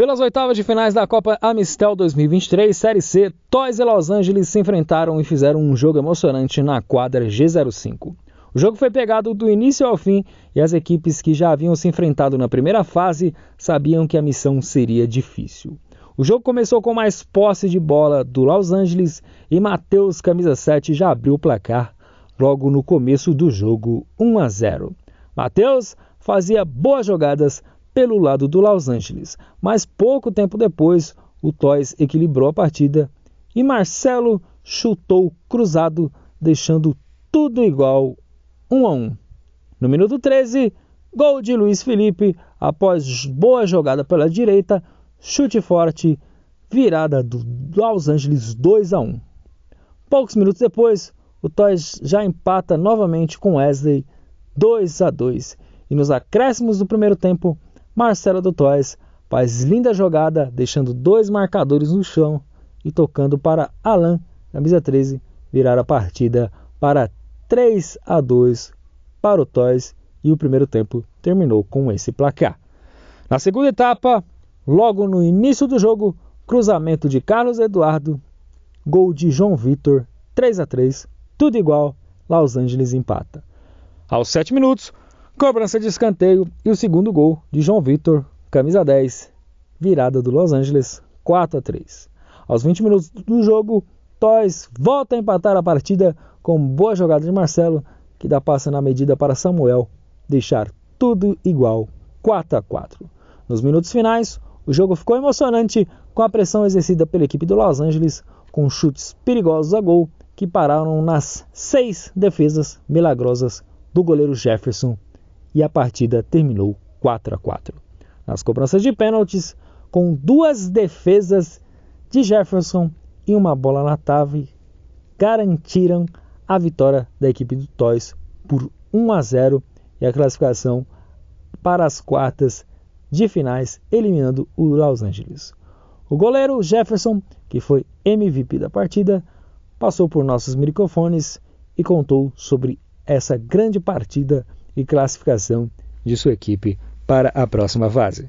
Pelas oitavas de finais da Copa Amistel 2023 Série C, Toys e Los Angeles se enfrentaram e fizeram um jogo emocionante na quadra G05. O jogo foi pegado do início ao fim e as equipes que já haviam se enfrentado na primeira fase sabiam que a missão seria difícil. O jogo começou com mais posse de bola do Los Angeles e Matheus, camisa 7, já abriu o placar logo no começo do jogo 1 a 0. Matheus fazia boas jogadas pelo lado do Los Angeles, mas pouco tempo depois o Toys equilibrou a partida e Marcelo chutou cruzado, deixando tudo igual 1 a 1. No minuto 13, gol de Luiz Felipe após boa jogada pela direita, chute forte, virada do Los Angeles 2 a 1. Poucos minutos depois, o Toys já empata novamente com Wesley 2 a 2 e nos acréscimos do primeiro tempo, Marcelo do Toys faz linda jogada, deixando dois marcadores no chão e tocando para Alan, camisa 13, virar a partida para 3 a 2 para o Toys e o primeiro tempo terminou com esse placar. Na segunda etapa, logo no início do jogo, cruzamento de Carlos Eduardo, gol de João Vitor, 3 a 3, tudo igual, Los Angeles empata. Aos 7 minutos, Cobrança de escanteio e o segundo gol de João Vitor, camisa 10, virada do Los Angeles 4 a 3. Aos 20 minutos do jogo, Toys volta a empatar a partida com boa jogada de Marcelo, que dá passa na medida para Samuel deixar tudo igual 4 a 4. Nos minutos finais, o jogo ficou emocionante com a pressão exercida pela equipe do Los Angeles, com chutes perigosos a gol que pararam nas seis defesas milagrosas do goleiro Jefferson e a partida terminou 4 a 4. Nas cobranças de pênaltis, com duas defesas de Jefferson e uma bola na trave, garantiram a vitória da equipe do Toys por 1 a 0 e a classificação para as quartas de finais, eliminando o Los Angeles. O goleiro Jefferson, que foi MVP da partida, passou por nossos microfones e contou sobre essa grande partida e classificação de sua equipe para a próxima fase.